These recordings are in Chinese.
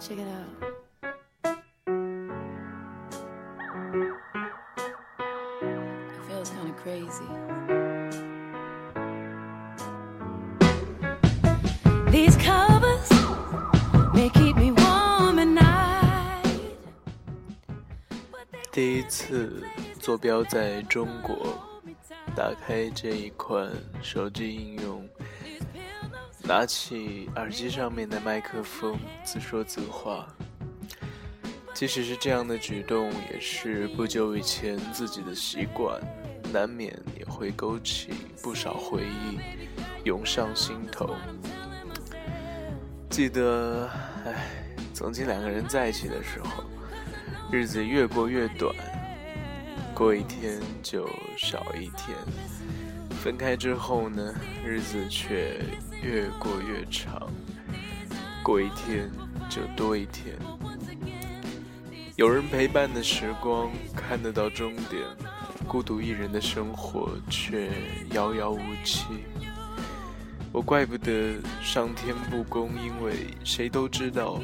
Check it out. It feels kind of crazy. These covers may keep me warm at night. but they 第一次坐标在中国，打开这一款手机应用，拿起耳机上面的麦克风，自说自话。即使是这样的举动，也是不久以前自己的习惯，难免也会勾起不少回忆，涌上心头。记得，唉，曾经两个人在一起的时候，日子越过越短，过一天就少一天；分开之后呢，日子却越过越长，过一天就多一天。有人陪伴的时光看得到终点，孤独一人的生活却遥遥无期。我怪不得上天不公，因为谁都知道，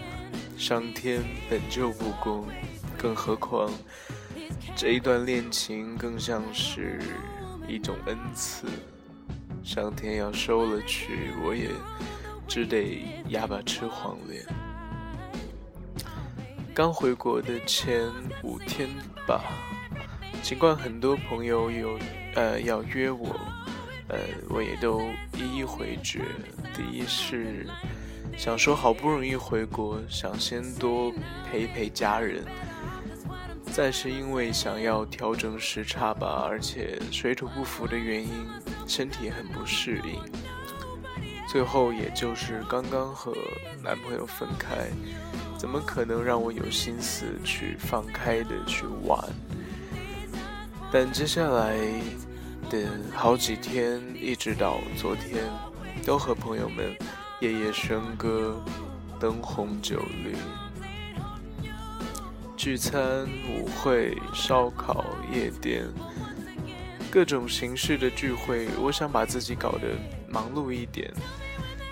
上天本就不公，更何况这一段恋情更像是一种恩赐。上天要收了去，我也只得哑巴吃黄连。刚回国的前五天吧，尽管很多朋友有呃要约我，呃我也都一一回绝。第一是想说好不容易回国，想先多陪陪家人；再是因为想要调整时差吧，而且水土不服的原因，身体很不适应。最后也就是刚刚和男朋友分开。怎么可能让我有心思去放开的去玩？但接下来的好几天，一直到昨天，都和朋友们夜夜笙歌，灯红酒绿，聚餐、舞会、烧烤、夜店，各种形式的聚会。我想把自己搞得忙碌一点，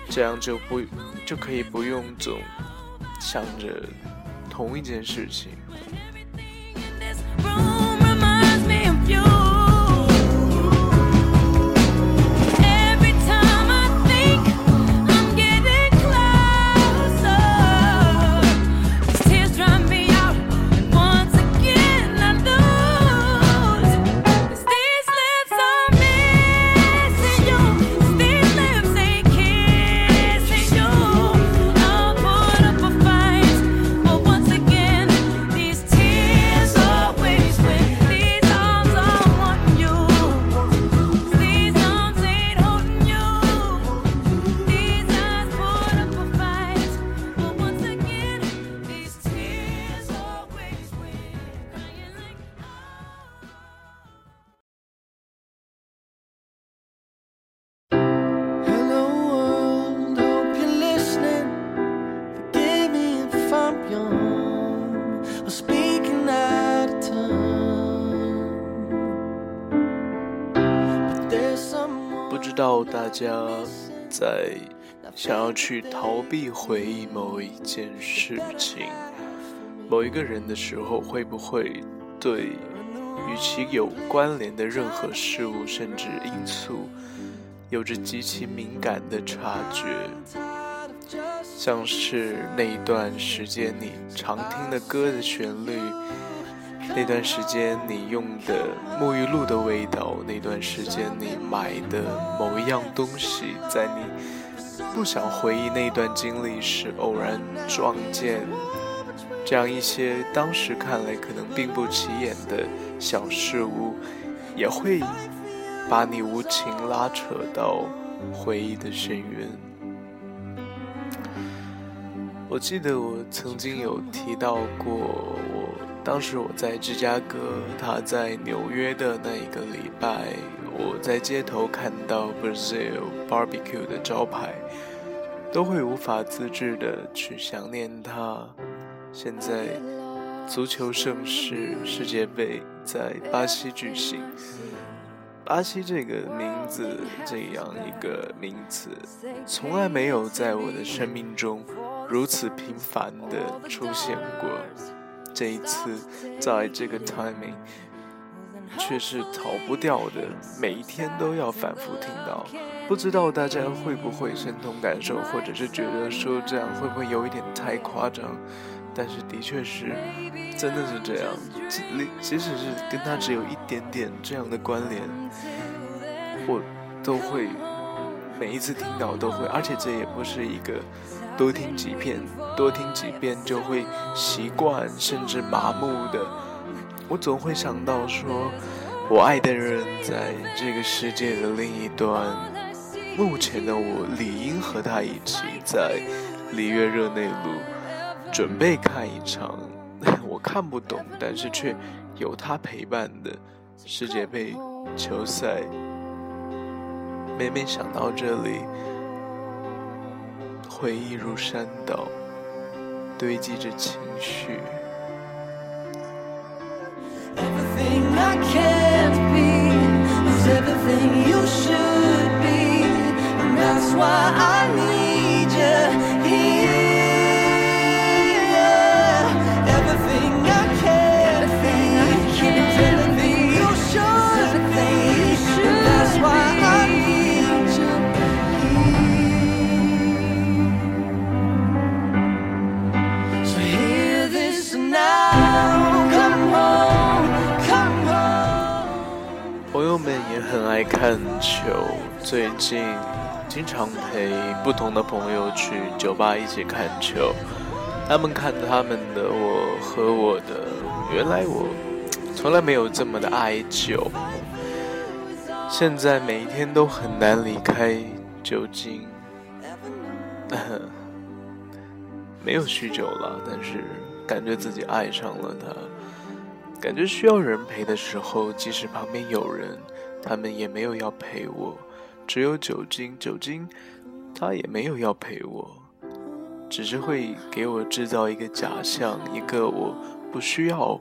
这样就不就可以不用总。想着同一件事情。大家在想要去逃避回忆某一件事情、某一个人的时候，会不会对与其有关联的任何事物甚至因素，有着极其敏感的察觉？像是那一段时间你常听的歌的旋律，那段时间你用的沐浴露的味道，那段时间你买的某一样东西，在你不想回忆那段经历时偶然撞见，这样一些当时看来可能并不起眼的小事物，也会把你无情拉扯到回忆的深渊。我记得我曾经有提到过，当时我在芝加哥，他在纽约的那一个礼拜，我在街头看到 Brazil Barbecue 的招牌，都会无法自制的去想念他。现在足球盛世世界杯在巴西举行，巴西这个名字，这样一个名词，从来没有在我的生命中如此频繁的出现过。这一次，在这个 timing，却是逃不掉的，每一天都要反复听到。不知道大家会不会深同感受，或者是觉得说这样会不会有一点太夸张？但是的确是，真的是这样。即即使是跟他只有一点点这样的关联，我都会每一次听到都会，而且这也不是一个多听几遍、多听几遍就会习惯甚至麻木的。我总会想到说，我爱的人在这个世界的另一端，目前的我理应和他一起在里约热内卢准备看一场 我看不懂，但是却有他陪伴的世界杯球赛。每每想到这里，回忆如山倒，堆积着情绪。Why I 很爱看球，最近经常陪不同的朋友去酒吧一起看球。他们看他们的，我和我的。原来我从来没有这么的爱酒，现在每一天都很难离开酒精。没有酗酒了，但是感觉自己爱上了它。感觉需要人陪的时候，即使旁边有人，他们也没有要陪我，只有酒精，酒精，他也没有要陪我，只是会给我制造一个假象，一个我不需要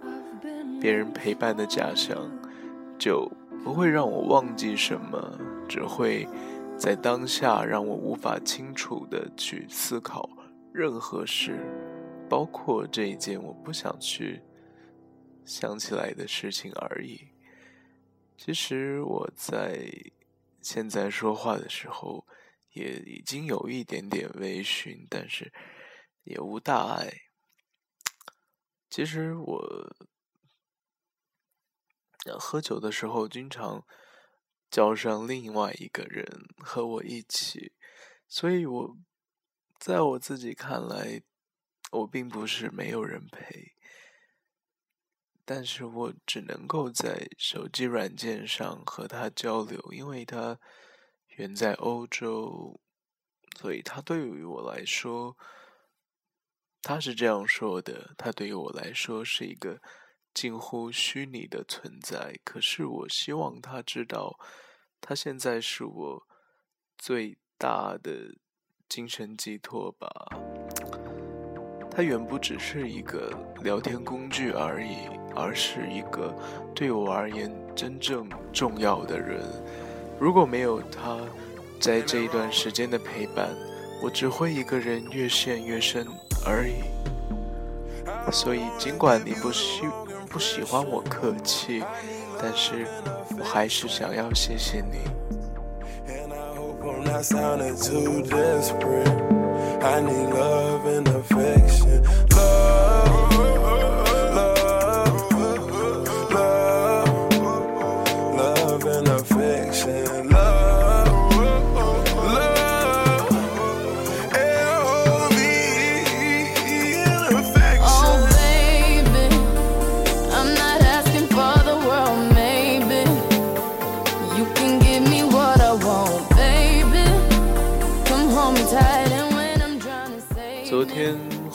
别人陪伴的假象，就不会让我忘记什么，只会在当下让我无法清楚的去思考任何事，包括这一件我不想去。想起来的事情而已。其实我在现在说话的时候，也已经有一点点微醺，但是也无大碍。其实我喝酒的时候，经常叫上另外一个人和我一起，所以我在我自己看来，我并不是没有人陪。但是我只能够在手机软件上和他交流，因为他远在欧洲，所以他对于我来说，他是这样说的：他对于我来说是一个近乎虚拟的存在。可是我希望他知道，他现在是我最大的精神寄托吧。他远不只是一个聊天工具而已，而是一个对我而言真正重要的人。如果没有他，在这一段时间的陪伴，我只会一个人越陷越深而已。所以，尽管你不喜不喜欢我客气，但是我还是想要谢谢你。I need love and affection.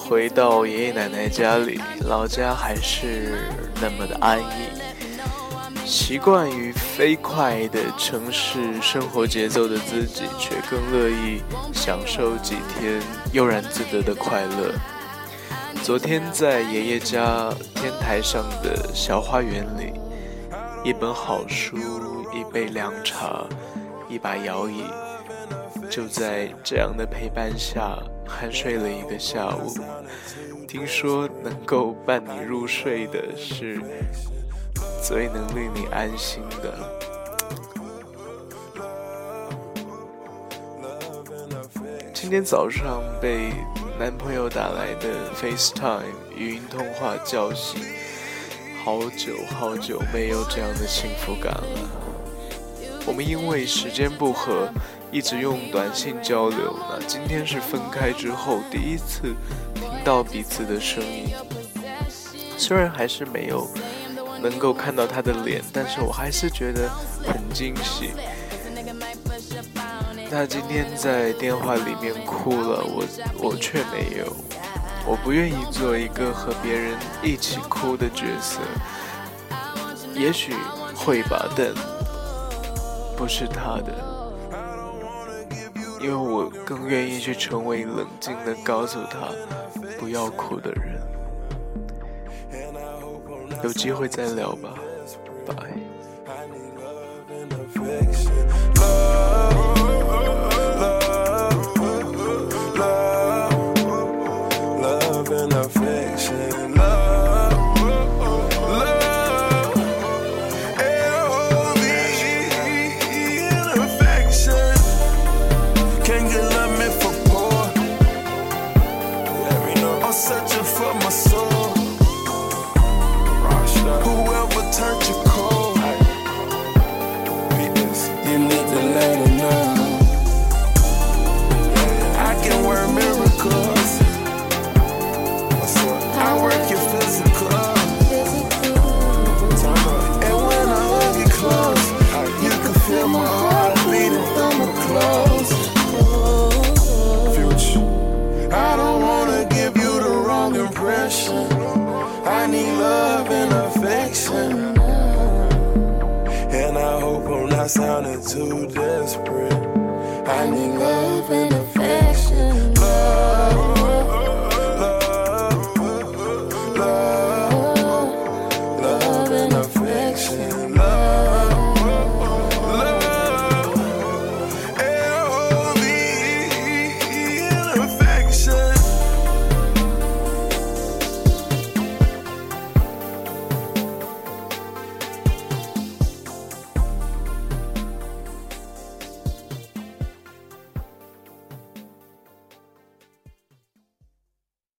回到爷爷奶奶家里，老家还是那么的安逸。习惯于飞快的城市生活节奏的自己，却更乐意享受几天悠然自得的快乐。昨天在爷爷家天台上的小花园里，一本好书，一杯凉茶，一把摇椅，就在这样的陪伴下，酣睡了一个下午。听说能够伴你入睡的是最能令你安心的。今天早上被男朋友打来的 FaceTime 语音通话叫醒，好久好久没有这样的幸福感了。我们因为时间不合，一直用短信交流。那今天是分开之后第一次听到彼此的声音，虽然还是没有能够看到他的脸，但是我还是觉得很惊喜。他今天在电话里面哭了，我我却没有。我不愿意做一个和别人一起哭的角色，也许会吧，但不是他的，因为我更愿意去成为冷静的告诉他不要哭的人。有机会再聊吧，拜。Future. I don't wanna give you the wrong impression. I need love and affection. And I hope I'm not sounding too desperate. I need love